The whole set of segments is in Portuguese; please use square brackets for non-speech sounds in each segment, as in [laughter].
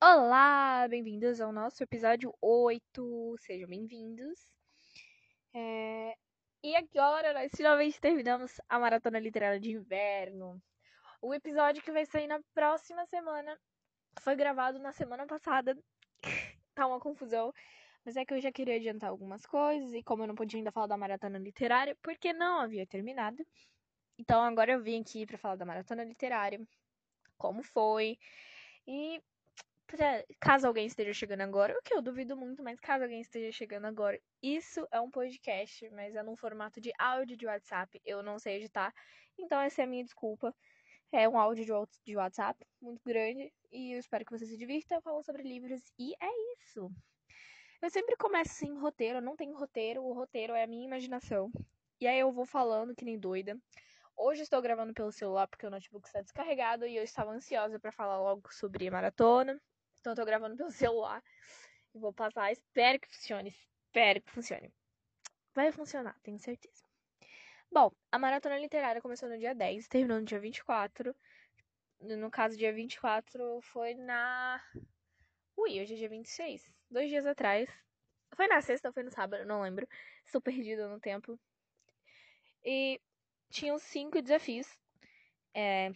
Olá, bem-vindos ao nosso episódio 8. Sejam bem-vindos. É... E agora nós finalmente terminamos a maratona literária de inverno. O episódio que vai sair na próxima semana foi gravado na semana passada. [laughs] tá uma confusão. Mas é que eu já queria adiantar algumas coisas. E como eu não podia ainda falar da maratona literária, porque não havia terminado. Então agora eu vim aqui para falar da maratona literária. Como foi. E pra, caso alguém esteja chegando agora, o que eu duvido muito, mas caso alguém esteja chegando agora, isso é um podcast, mas é num formato de áudio de WhatsApp. Eu não sei editar. Então essa é a minha desculpa. É um áudio de WhatsApp muito grande e eu espero que você se divirta falando sobre livros. E é isso. Eu sempre começo sem roteiro, eu não tenho roteiro, o roteiro é a minha imaginação. E aí eu vou falando que nem doida. Hoje estou gravando pelo celular porque o notebook está descarregado e eu estava ansiosa para falar logo sobre maratona. Então eu tô gravando pelo celular e vou passar. Espero que funcione, espero que funcione. Vai funcionar, tenho certeza. Bom, a maratona literária começou no dia 10, terminou no dia 24. No caso, dia 24 foi na. Ui, hoje é dia 26. Dois dias atrás. Foi na sexta ou foi no sábado? Não lembro. Estou perdida no tempo. E tinham cinco desafios. É,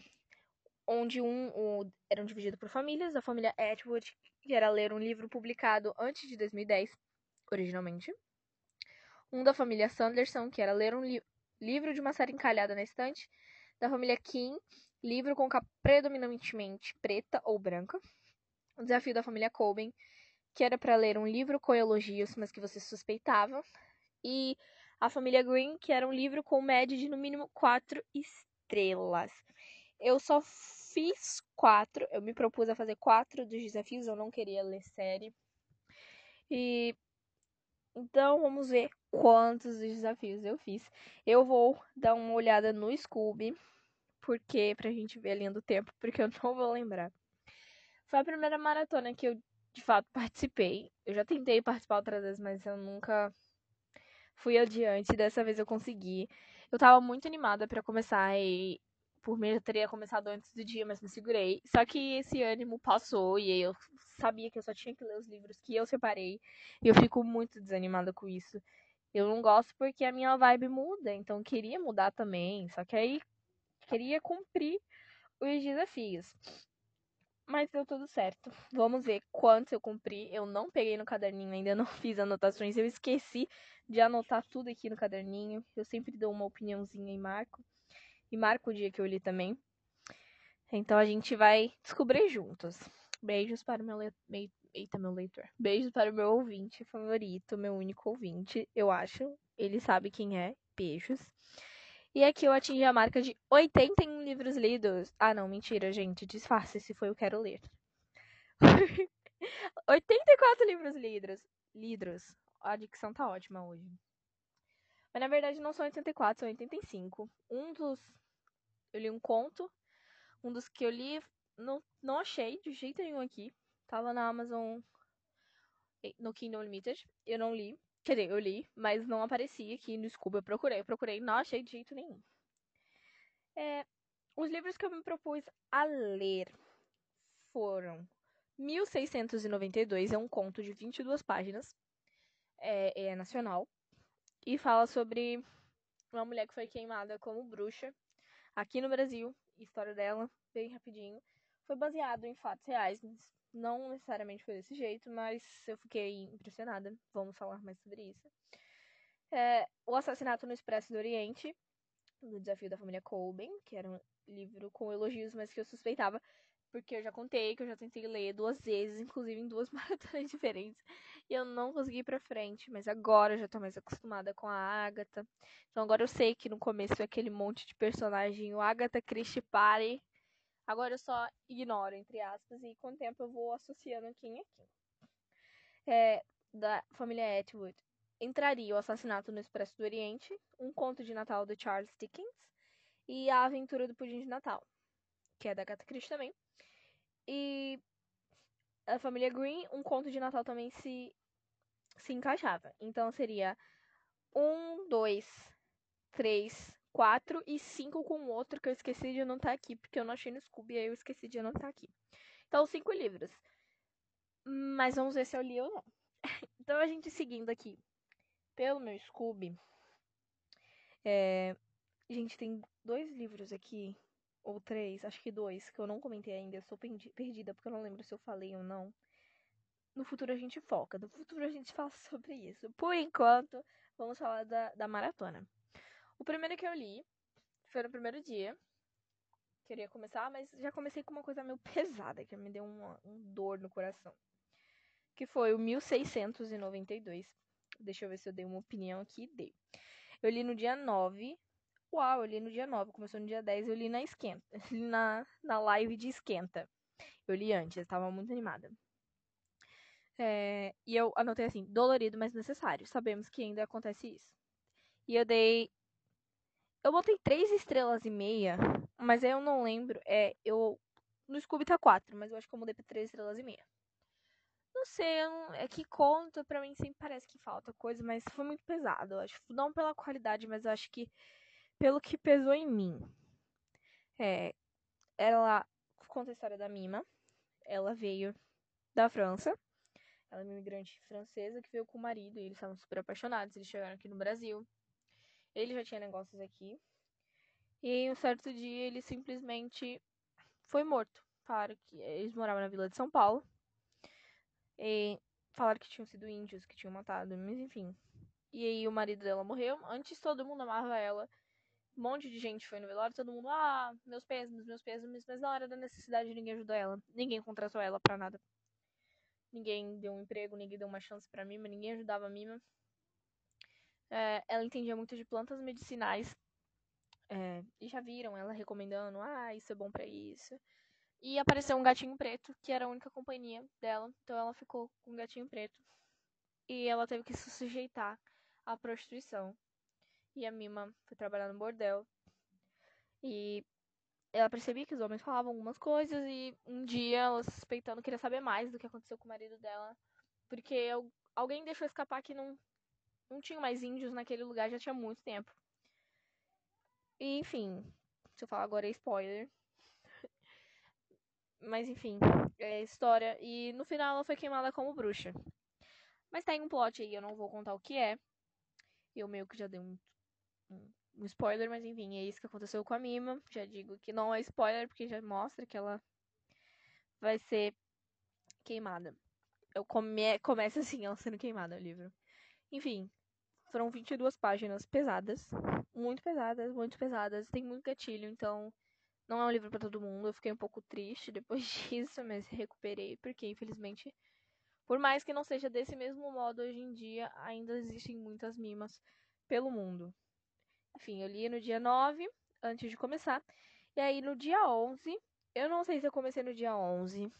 onde um, um eram divididos por famílias. A família Atwood, que era ler um livro publicado antes de 2010, originalmente. Um da família Sanderson, que era ler um livro livro de uma série encalhada na estante, da família Kim, livro com capa predominantemente preta ou branca. O desafio da família Coben, que era para ler um livro com elogios, mas que você suspeitava. E a família Green, que era um livro com média de no mínimo quatro estrelas. Eu só fiz quatro, eu me propus a fazer quatro dos desafios, eu não queria ler série. E então vamos ver quantos desafios eu fiz. Eu vou dar uma olhada no Scooby, porque pra gente ver a linha do tempo, [laughs] porque eu não vou lembrar. Foi a primeira maratona que eu de fato participei. Eu já tentei participar outras vezes, mas eu nunca fui adiante. Dessa vez eu consegui. Eu tava muito animada para começar e por mim eu teria começado antes do dia, mas me segurei. Só que esse ânimo passou e eu sabia que eu só tinha que ler os livros que eu separei. E eu fico muito desanimada com isso. Eu não gosto porque a minha vibe muda, então queria mudar também. Só que aí queria cumprir os desafios. Mas deu tudo certo. Vamos ver quantos eu cumpri. Eu não peguei no caderninho, ainda não [laughs] fiz anotações. Eu esqueci de anotar tudo aqui no caderninho. Eu sempre dou uma opiniãozinha e marco. E marco o dia que eu li também. Então a gente vai descobrir juntos. Beijos para o meu, le... Eita, meu leitor. Beijos para o meu ouvinte favorito, meu único ouvinte, eu acho. Ele sabe quem é. Beijos. E aqui eu atingi a marca de 81 livros lidos. Ah, não, mentira, gente. Disfarce se foi o quero ler. [laughs] 84 livros lidos. Lidos. A dicção tá ótima hoje. Mas na verdade não são 84, são 85. Um dos. Eu li um conto. Um dos que eu li não, não achei de jeito nenhum aqui. Tava na Amazon no Kindle Unlimited. Eu não li. Quer dizer, eu li, mas não aparecia aqui no Scooby. Eu procurei, eu procurei, não achei de jeito nenhum. É, os livros que eu me propus a ler foram 1692, é um conto de 22 páginas, é, é nacional, e fala sobre uma mulher que foi queimada como bruxa aqui no Brasil, história dela, bem rapidinho. Foi baseado em fatos reais, não necessariamente foi desse jeito, mas eu fiquei impressionada. Vamos falar mais sobre isso. É, o Assassinato no Expresso do Oriente, do Desafio da Família Colben, que era um livro com elogios, mas que eu suspeitava, porque eu já contei que eu já tentei ler duas vezes, inclusive em duas [laughs] maratonas diferentes, e eu não consegui ir pra frente, mas agora eu já tô mais acostumada com a Agatha. Então agora eu sei que no começo é aquele monte de personagem, o Agatha Christie Party, Agora eu só ignoro, entre aspas, e com o tempo eu vou associando quem é quem. É, da família Atwood entraria o assassinato no Expresso do Oriente, um conto de Natal de Charles Dickens e a aventura do pudim de Natal, que é da Agatha Christie também. E a família Green, um conto de Natal também se se encaixava. Então seria um, dois, três, 4 e 5 com outro que eu esqueci de anotar aqui, porque eu não achei no Scooby, aí eu esqueci de anotar aqui. Então, cinco livros. Mas vamos ver se eu li ou não. [laughs] então a gente seguindo aqui pelo meu Scooby. É... Gente, tem dois livros aqui, ou três, acho que dois, que eu não comentei ainda. Eu sou perdida porque eu não lembro se eu falei ou não. No futuro a gente foca, no futuro a gente [laughs] fala sobre isso. Por enquanto, vamos falar da, da maratona. O primeiro que eu li foi no primeiro dia. Queria começar, mas já comecei com uma coisa meio [laughs] pesada, que me deu uma, um dor no coração. Que foi o 1692. Deixa eu ver se eu dei uma opinião aqui. Dei. Eu li no dia 9. Uau, eu li no dia 9. Começou no dia 10. Eu li na esquenta. [laughs] Na, na live de esquenta. Eu li antes, eu estava muito animada. É, e eu anotei assim: dolorido, mas necessário. Sabemos que ainda acontece isso. E eu dei. Eu botei três estrelas e meia, mas eu não lembro. É, eu. No Scooby tá quatro, mas eu acho que eu mudei pra três estrelas e meia. Não sei, é que conta, pra mim sempre parece que falta coisa, mas foi muito pesado. Eu acho. Não pela qualidade, mas eu acho que pelo que pesou em mim. É, ela conta a história da Mima. Ela veio da França. Ela é uma imigrante francesa que veio com o marido e eles estavam super apaixonados. Eles chegaram aqui no Brasil. Ele já tinha negócios aqui. E em um certo dia ele simplesmente foi morto. Falaram que eles moravam na vila de São Paulo. E falaram que tinham sido índios que tinham matado, mas enfim. E aí o marido dela morreu. Antes todo mundo amava ela. Um monte de gente foi no velório, todo mundo, ah, meus pêsames, meus pêsames, mas na hora da necessidade ninguém ajudou ela. Ninguém contratou ela pra nada. Ninguém deu um emprego, ninguém deu uma chance pra Mima, ninguém ajudava a Mima. É, ela entendia muito de plantas medicinais. É, e já viram ela recomendando, ah, isso é bom para isso. E apareceu um gatinho preto, que era a única companhia dela. Então ela ficou com um gatinho preto. E ela teve que se sujeitar à prostituição. E a Mima foi trabalhar no bordel. E ela percebia que os homens falavam algumas coisas e um dia ela suspeitando queria saber mais do que aconteceu com o marido dela, porque alguém deixou escapar que não não tinha mais índios naquele lugar já tinha muito tempo. E, enfim, se eu falar agora é spoiler. [laughs] Mas enfim, é história. E no final ela foi queimada como bruxa. Mas tem um plot aí, eu não vou contar o que é. Eu meio que já dei um, um spoiler, mas enfim, é isso que aconteceu com a Mima. Já digo que não é spoiler, porque já mostra que ela vai ser queimada. Eu come... Começa assim, ela sendo queimada o livro. Enfim, foram 22 páginas pesadas. Muito pesadas, muito pesadas. Tem muito gatilho, então não é um livro para todo mundo. Eu fiquei um pouco triste depois [laughs] disso, mas recuperei, porque infelizmente, por mais que não seja desse mesmo modo hoje em dia, ainda existem muitas mimas pelo mundo. Enfim, eu li no dia 9, antes de começar. E aí no dia 11, eu não sei se eu comecei no dia 11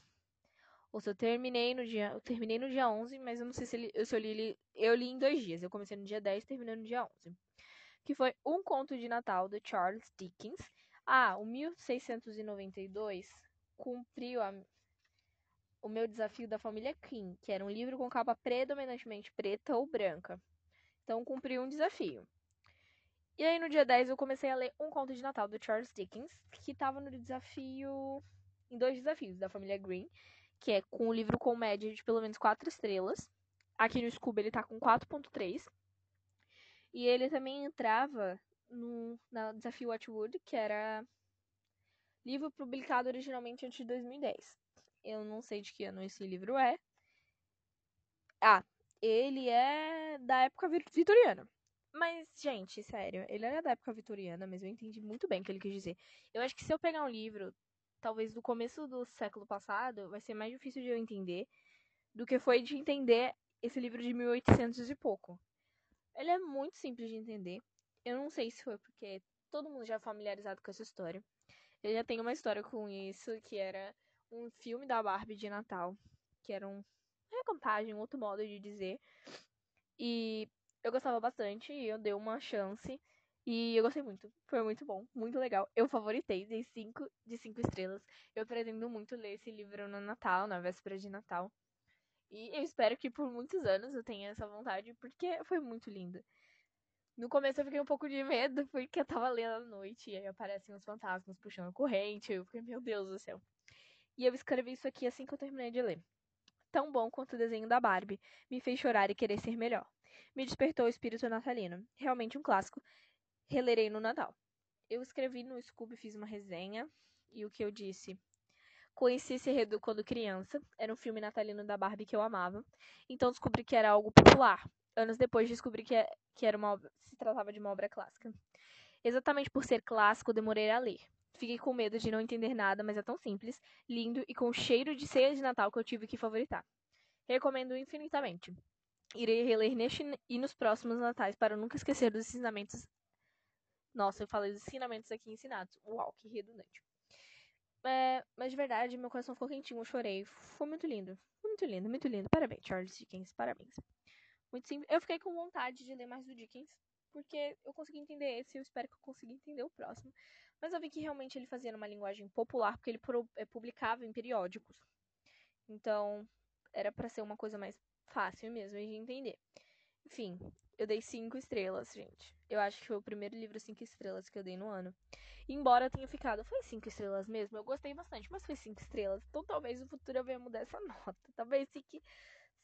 ou se eu terminei no dia, eu terminei no dia 11, mas eu não sei se, ele, se eu li eu li em dois dias. Eu comecei no dia 10 e terminei no dia 11. Que foi Um Conto de Natal de Charles Dickens. Ah, o 1692 cumpriu a, o meu desafio da família King, que era um livro com capa predominantemente preta ou branca. Então cumpriu um desafio. E aí no dia 10 eu comecei a ler Um Conto de Natal do Charles Dickens, que estava no desafio. em dois desafios da família Green, que é com o livro com média de pelo menos 4 estrelas. Aqui no Scooby ele tá com 4.3. E ele também entrava no, no desafio Watchwood, que era livro publicado originalmente antes de 2010. Eu não sei de que ano esse livro é. Ah, ele é da época vitoriana. Mas, gente, sério, ele era da época vitoriana, mas eu entendi muito bem o que ele quis dizer. Eu acho que se eu pegar um livro, talvez do começo do século passado, vai ser mais difícil de eu entender do que foi de entender esse livro de 1800 e pouco. Ele é muito simples de entender. Eu não sei se foi porque todo mundo já é familiarizado com essa história. Eu já tenho uma história com isso, que era um filme da Barbie de Natal, que era um recontagem, um outro modo de dizer. E eu gostava bastante e eu dei uma chance. E eu gostei muito. Foi muito bom, muito legal. Eu favoritei, dei 5 de 5 estrelas. Eu pretendo muito ler esse livro no Natal, na véspera de Natal. E eu espero que por muitos anos eu tenha essa vontade, porque foi muito lindo. No começo eu fiquei um pouco de medo, [laughs] porque eu tava lendo à noite e aí aparecem os fantasmas puxando corrente. Eu fiquei, meu Deus do céu. E eu escrevi isso aqui assim que eu terminei de ler. tão bom quanto o desenho da Barbie. Me fez chorar e querer ser melhor. Me despertou o espírito natalino. Realmente um clássico. Relerei no Natal. Eu escrevi no Scooby, fiz uma resenha. E o que eu disse? Conheci esse enredo quando criança. Era um filme natalino da Barbie que eu amava. Então descobri que era algo popular. Anos depois descobri que, é, que era uma, se tratava de uma obra clássica. Exatamente por ser clássico, demorei a ler. Fiquei com medo de não entender nada, mas é tão simples, lindo e com cheiro de ceia de Natal que eu tive que favoritar. Recomendo infinitamente. Irei reler neste e nos próximos natais para nunca esquecer dos ensinamentos. Nossa, eu falei dos ensinamentos aqui ensinados. Uau, que redundante. É, mas de verdade, meu coração ficou quentinho, eu chorei. Foi muito lindo. Muito lindo, muito lindo. Parabéns, Charles Dickens, parabéns. Muito simples. Eu fiquei com vontade de ler mais do Dickens, porque eu consegui entender esse e eu espero que eu consiga entender o próximo. Mas eu vi que realmente ele fazia numa linguagem popular, porque ele é, publicava em periódicos. Então, era para ser uma coisa mais fácil mesmo de entender. Enfim, eu dei cinco estrelas, gente. Eu acho que foi o primeiro livro cinco estrelas que eu dei no ano. Embora eu tenha ficado, foi cinco estrelas mesmo, eu gostei bastante, mas foi cinco estrelas. Então talvez no futuro eu venha mudar essa [laughs] nota. Talvez fique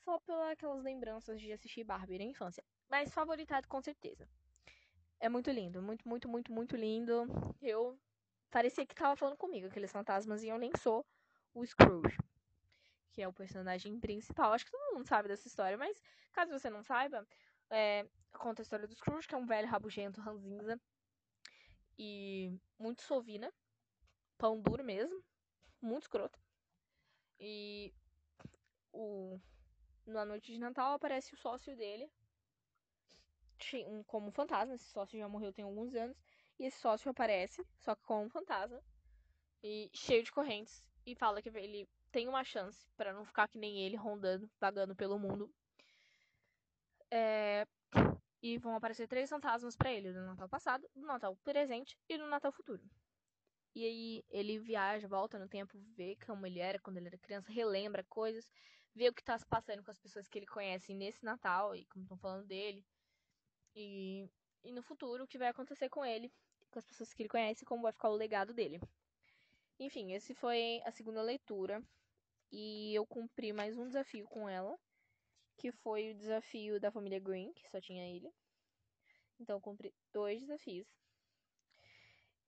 só pelas lembranças de assistir Barbie na infância. Mas favoritado com certeza. É muito lindo, muito, muito, muito, muito lindo. Eu parecia que tava falando comigo, aqueles fantasmas, e eu nem sou o Scrooge, que é o personagem principal. Acho que todo mundo sabe dessa história, mas caso você não saiba, é, conta a história do Scrooge, que é um velho rabugento ranzinza e muito sovina, pão duro mesmo, muito escroto. E o na noite de Natal aparece o sócio dele, como fantasma. Esse sócio já morreu tem alguns anos. E esse sócio aparece, só que como fantasma. E cheio de correntes. E fala que ele tem uma chance para não ficar que nem ele, rondando, vagando pelo mundo. É... E vão aparecer três fantasmas para ele: do Natal passado, do Natal presente e do Natal futuro. E aí ele viaja, volta no tempo, vê como ele era quando ele era criança, relembra coisas, vê o que tá se passando com as pessoas que ele conhece nesse Natal e como estão falando dele. E, e no futuro, o que vai acontecer com ele, com as pessoas que ele conhece, como vai ficar o legado dele. Enfim, esse foi a segunda leitura. E eu cumpri mais um desafio com ela, que foi o desafio da família Green, que só tinha ele. Então eu cumpri dois desafios.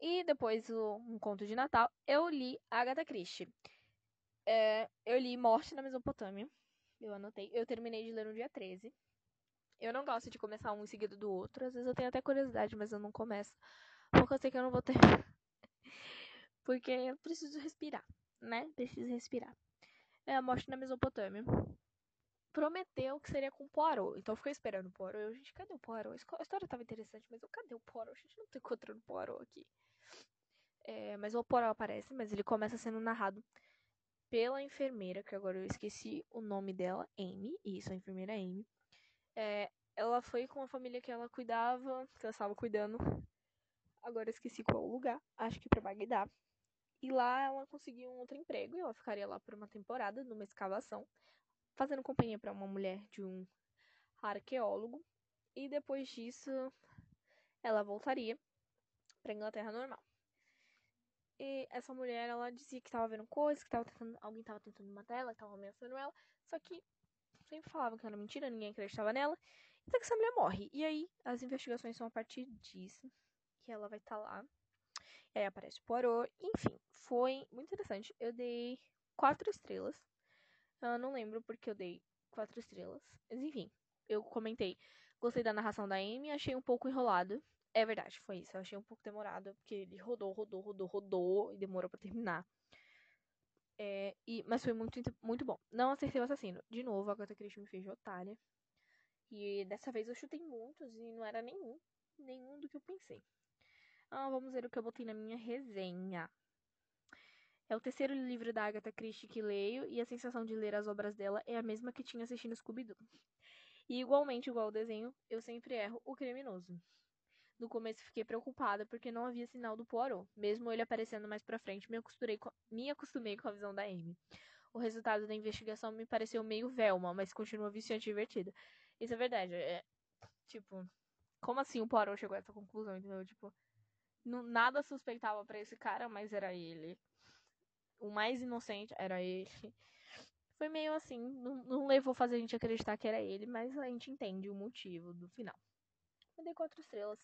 E depois o, um conto de Natal, eu li Agatha Christie. É, eu li Morte na Mesopotâmia. Eu anotei. Eu terminei de ler no dia 13. Eu não gosto de começar um em seguida do outro. Às vezes eu tenho até curiosidade, mas eu não começo. Porque eu sei que eu não vou [laughs] ter. porque eu preciso respirar, né? Preciso respirar. É a morte na Mesopotâmia. Prometeu que seria com Poirot. Então fiquei esperando o Poirot. Eu, gente, cadê o Poirot? A história tava interessante, mas eu, cadê o Poirot? A gente não tá encontrando o Poirot aqui. É, mas o Poirot aparece, mas ele começa sendo narrado pela enfermeira, que agora eu esqueci o nome dela, Amy. Isso, a enfermeira Amy. É, ela foi com a família que ela cuidava, que ela estava cuidando. Agora eu esqueci qual lugar, acho que para Bagdá. E lá ela conseguiu um outro emprego e ela ficaria lá por uma temporada, numa escavação, fazendo companhia para uma mulher de um arqueólogo. E depois disso, ela voltaria para Inglaterra normal. E essa mulher, ela dizia que tava vendo coisas, que tava tentando, alguém tava tentando matar ela, que tava ameaçando ela. Só que sempre falavam que era mentira, ninguém acreditava nela. Até que essa mulher morre. E aí, as investigações são a partir disso. Que ela vai estar tá lá. Aí aparece o Poirot. Enfim, foi muito interessante. Eu dei quatro estrelas. Eu não lembro porque eu dei quatro estrelas. Mas enfim, eu comentei. Gostei da narração da Amy, achei um pouco enrolado. É verdade, foi isso. Eu achei um pouco demorado, porque ele rodou, rodou, rodou, rodou e demorou para terminar. É, e, mas foi muito, muito bom. Não acertei o assassino. De novo, a Agatha Christie me fez de otária. E dessa vez eu chutei muitos e não era nenhum. Nenhum do que eu pensei. Ah, vamos ver o que eu botei na minha resenha. É o terceiro livro da Agatha Christie que leio e a sensação de ler as obras dela é a mesma que tinha assistindo Scooby-Doo. E igualmente, igual ao desenho, eu sempre erro o criminoso. No começo fiquei preocupada porque não havia sinal do Poirot. Mesmo ele aparecendo mais pra frente, me acostumei, com, me acostumei com a visão da Amy. O resultado da investigação me pareceu meio Velma, mas continua viciante e divertido. Isso é verdade. É, tipo, como assim o Poirot chegou a essa conclusão, entendeu? Tipo, nada suspeitava para esse cara, mas era ele. O mais inocente era ele. Foi meio assim, não, não levou fazer a gente acreditar que era ele, mas a gente entende o motivo do final. Eu dei quatro estrelas.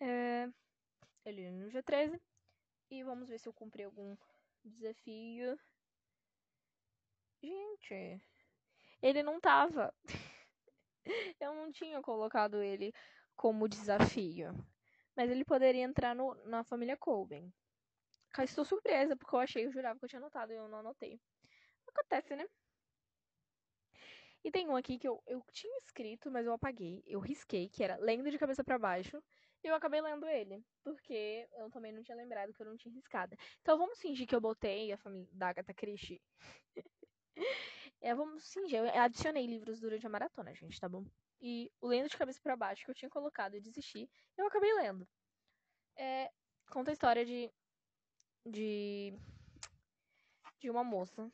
É, eu li no dia 13. E vamos ver se eu cumpri algum desafio. Gente, ele não tava. [laughs] eu não tinha colocado ele como desafio. Mas ele poderia entrar no, na família Colben. Estou surpresa, porque eu achei, eu jurava que eu tinha anotado e eu não anotei. Acontece, né? E tem um aqui que eu, eu tinha escrito, mas eu apaguei. Eu risquei, que era lendo de cabeça para baixo. E eu acabei lendo ele, porque eu também não tinha lembrado que eu não tinha riscado. Então vamos fingir que eu botei a família da Agatha Christie. [laughs] é, vamos fingir, eu adicionei livros durante a maratona, gente, tá bom? E o Lendo de Cabeça para Baixo, que eu tinha colocado e desisti, eu acabei lendo. É, conta a história de. de. de uma moça.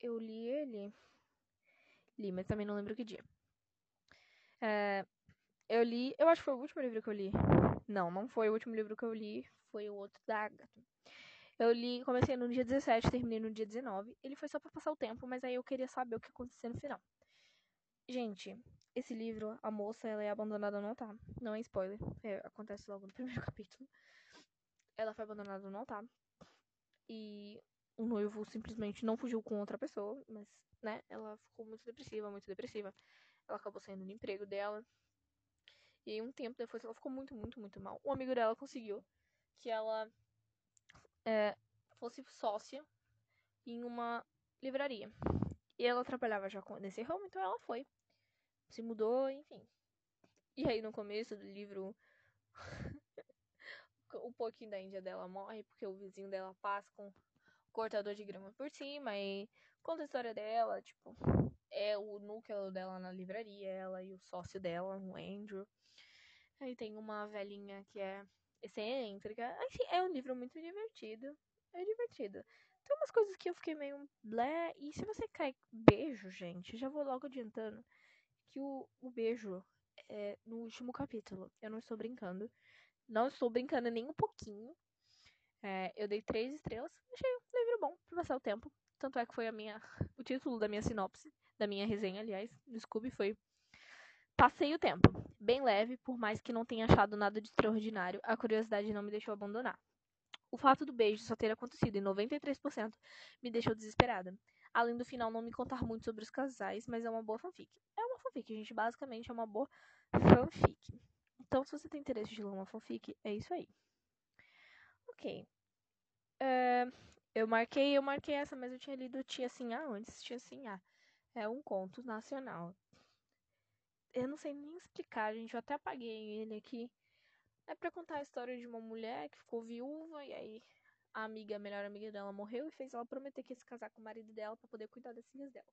Eu li ele. Li, mas também não lembro que dia. É, eu li. Eu acho que foi o último livro que eu li. Não, não foi o último livro que eu li. Foi o outro da Agatha. Eu li, comecei no dia 17, terminei no dia 19. Ele foi só pra passar o tempo, mas aí eu queria saber o que aconteceu no final. Gente, esse livro, a moça, ela é abandonada no altar. Não é spoiler, é, acontece logo no [laughs] primeiro capítulo. Ela foi abandonada no altar. E o noivo simplesmente não fugiu com outra pessoa, mas, né, ela ficou muito depressiva, muito depressiva. Ela acabou saindo do emprego dela. E aí, um tempo depois, ela ficou muito, muito, muito mal. Um amigo dela conseguiu que ela é, fosse sócia em uma livraria. E ela trabalhava já nesse ramo, então ela foi. Se mudou, enfim. E aí, no começo do livro, [laughs] o pouquinho da Índia dela morre porque o vizinho dela passa com cortador de grama por cima e conta a história dela, tipo, é o núcleo dela na livraria, ela e o sócio dela, o Andrew. Aí tem uma velhinha que é excêntrica. Enfim, é um livro muito divertido. É divertido. Tem umas coisas que eu fiquei meio blé. E se você cai beijo, gente, já vou logo adiantando que o, o beijo é no último capítulo. Eu não estou brincando. Não estou brincando nem um pouquinho. É, eu dei três estrelas. Achei um livro bom pra passar o tempo. Tanto é que foi a minha, [laughs] o título da minha sinopse, da minha resenha, aliás, do Scooby, foi Passei o tempo, bem leve, por mais que não tenha achado nada de extraordinário, a curiosidade não me deixou abandonar. O fato do beijo só ter acontecido em 93% me deixou desesperada. Além do final não me contar muito sobre os casais, mas é uma boa fanfic. É fanfic, gente, basicamente é uma boa fanfic. Então, se você tem interesse de ler uma fanfic, é isso aí. Ok. É, eu marquei, eu marquei essa, mas eu tinha lido Tia Sim A antes. Tia Sim A é um conto nacional eu não sei nem explicar, gente. Eu até apaguei ele aqui. É pra contar a história de uma mulher que ficou viúva e aí a amiga, a melhor amiga dela, morreu e fez ela prometer que ia se casar com o marido dela para poder cuidar das filhas dela.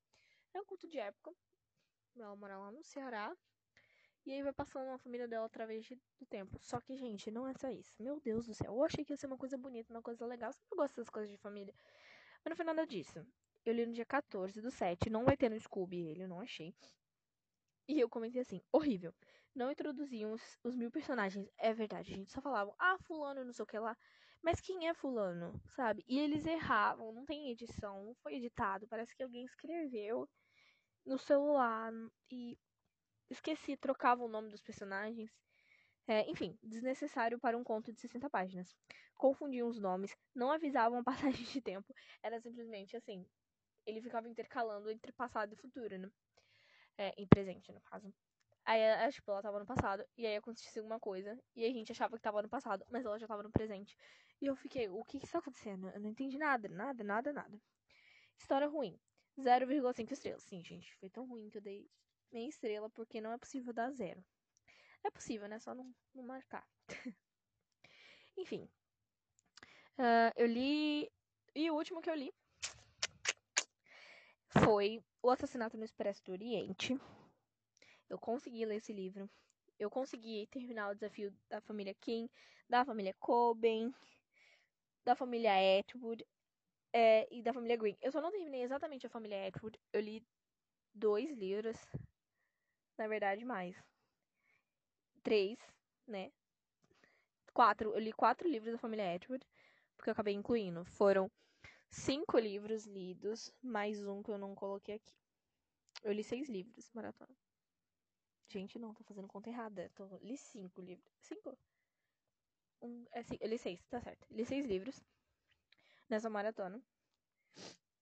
É um culto de época. Ela mora lá no Ceará. E aí vai passando a família dela através do tempo. Só que, gente, não é só isso. Meu Deus do céu. Eu achei que ia ser uma coisa bonita, uma coisa legal. Sempre gosto dessas coisas de família. Mas não foi nada disso. Eu li no dia 14 do 7. Não vai ter no Scooby ele, eu não achei. E eu comentei assim, horrível. Não introduziam os, os mil personagens. É verdade, a gente só falavam, ah, fulano, não sei o que lá. Mas quem é fulano, sabe? E eles erravam, não tem edição, não foi editado. Parece que alguém escreveu no celular e esqueci, trocava o nome dos personagens. É, enfim, desnecessário para um conto de 60 páginas. Confundiam os nomes, não avisavam a passagem de tempo. Era simplesmente assim. Ele ficava intercalando entre passado e futuro, né? É, em presente, no caso. Aí, tipo, ela tava no passado, e aí aconteceu alguma coisa, e a gente achava que tava no passado, mas ela já tava no presente. E eu fiquei, o que que está acontecendo? Eu não entendi nada, nada, nada, nada. História ruim. 0,5 estrelas. Sim, gente, foi tão ruim que eu dei meia estrela, porque não é possível dar zero. É possível, né? Só não, não marcar. [laughs] Enfim. Uh, eu li. E o último que eu li foi O Assassinato no Expresso do Oriente. Eu consegui ler esse livro. Eu consegui terminar o desafio da família King, da família Coben, da família Atwood é, e da família Green. Eu só não terminei exatamente a família Atwood. Eu li dois livros. Na verdade, mais. Três, né? Quatro. Eu li quatro livros da família Atwood. Porque eu acabei incluindo. Foram cinco livros lidos, mais um que eu não coloquei aqui. Eu li seis livros, maratona. Gente, não, tô fazendo conta errada. Tô, li cinco livros. Cinco? Um, é, eu li seis, tá certo. Li seis livros nessa maratona.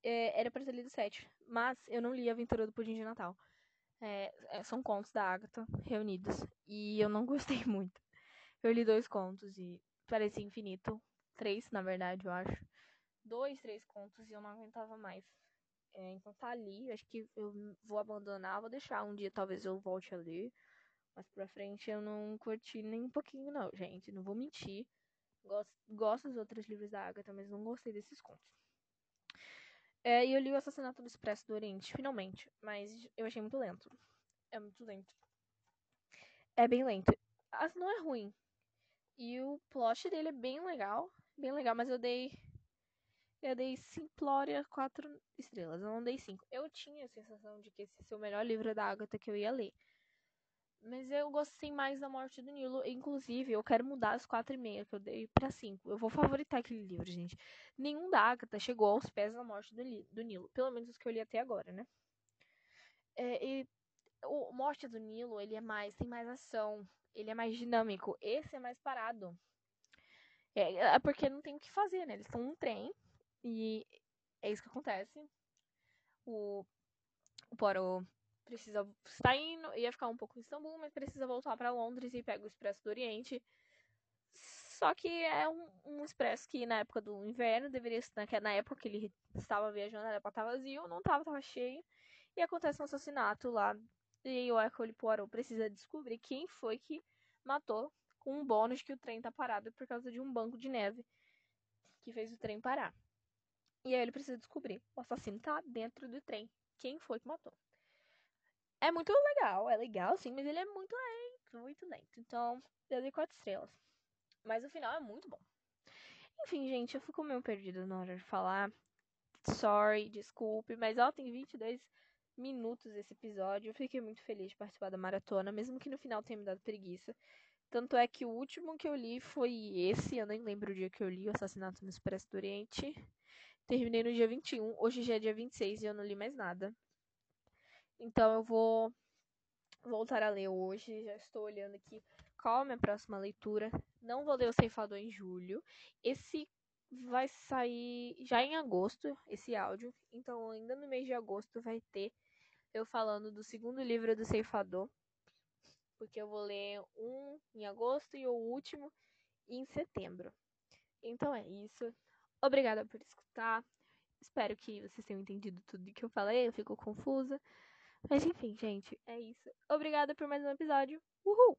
É, era pra ter lido sete, mas eu não li a Aventura do Pudim de Natal. É, é, são contos da Agatha reunidos. E eu não [laughs] gostei muito. Eu li dois contos e parecia infinito. Três, na verdade, eu acho. Dois, três contos e eu não aguentava mais. É, então tá ali. Acho que eu vou abandonar, vou deixar. Um dia talvez eu volte a ler. Mas pra frente eu não curti nem um pouquinho, não, gente. Não vou mentir. Gosto, gosto dos outros livros da Agatha, mas não gostei desses contos. É, e eu li o Assassinato do Expresso do Oriente, finalmente. Mas eu achei muito lento. É muito lento. É bem lento. As não é ruim. E o plot dele é bem legal. Bem legal, mas eu dei. Eu dei Simplória quatro estrelas. Eu não dei cinco. Eu tinha a sensação de que esse seria o melhor livro da Agatha que eu ia ler. Mas eu gostei mais da Morte do Nilo. Inclusive, eu quero mudar as 4,5 que eu dei para 5. Eu vou favoritar aquele livro, gente. Nenhum da Agatha chegou aos pés da Morte do, do Nilo. Pelo menos os que eu li até agora, né? É, e o Morte do Nilo, ele é mais... Tem mais ação. Ele é mais dinâmico. Esse é mais parado. É, é porque não tem o que fazer, né? Eles estão num trem. E é isso que acontece. O, o Poirot precisa indo, ia ficar um pouco em Istambul, mas precisa voltar para Londres e pega o Expresso do Oriente. Só que é um, um expresso que na época do inverno deveria estar, que na época que ele estava viajando, era pra estar vazio, não estava, estava cheio. E acontece um assassinato lá. E o Hercule Poirot precisa descobrir quem foi que matou com um bônus que o trem tá parado por causa de um banco de neve que fez o trem parar. E aí ele precisa descobrir. O assassino tá dentro do trem. Quem foi que matou? É muito legal, é legal sim, mas ele é muito lento, muito lento. Então, eu dei quatro estrelas. Mas o final é muito bom. Enfim, gente, eu fico meio perdida na hora de falar. Sorry, desculpe, mas ó, tem 22 minutos esse episódio. Eu fiquei muito feliz de participar da maratona, mesmo que no final tenha me dado preguiça. Tanto é que o último que eu li foi esse, eu nem lembro o dia que eu li, o Assassinato no Expresso do Oriente. Terminei no dia 21, hoje já é dia 26 e eu não li mais nada. Então eu vou voltar a ler hoje. Já estou olhando aqui qual a minha próxima leitura. Não vou ler o Ceifador em julho. Esse vai sair já em agosto, esse áudio. Então, ainda no mês de agosto vai ter eu falando do segundo livro do Ceifador. Porque eu vou ler um em agosto e o último em setembro. Então é isso. Obrigada por escutar. Espero que vocês tenham entendido tudo que eu falei. Eu fico confusa. Mas enfim, gente, é isso. Obrigada por mais um episódio. Uhul!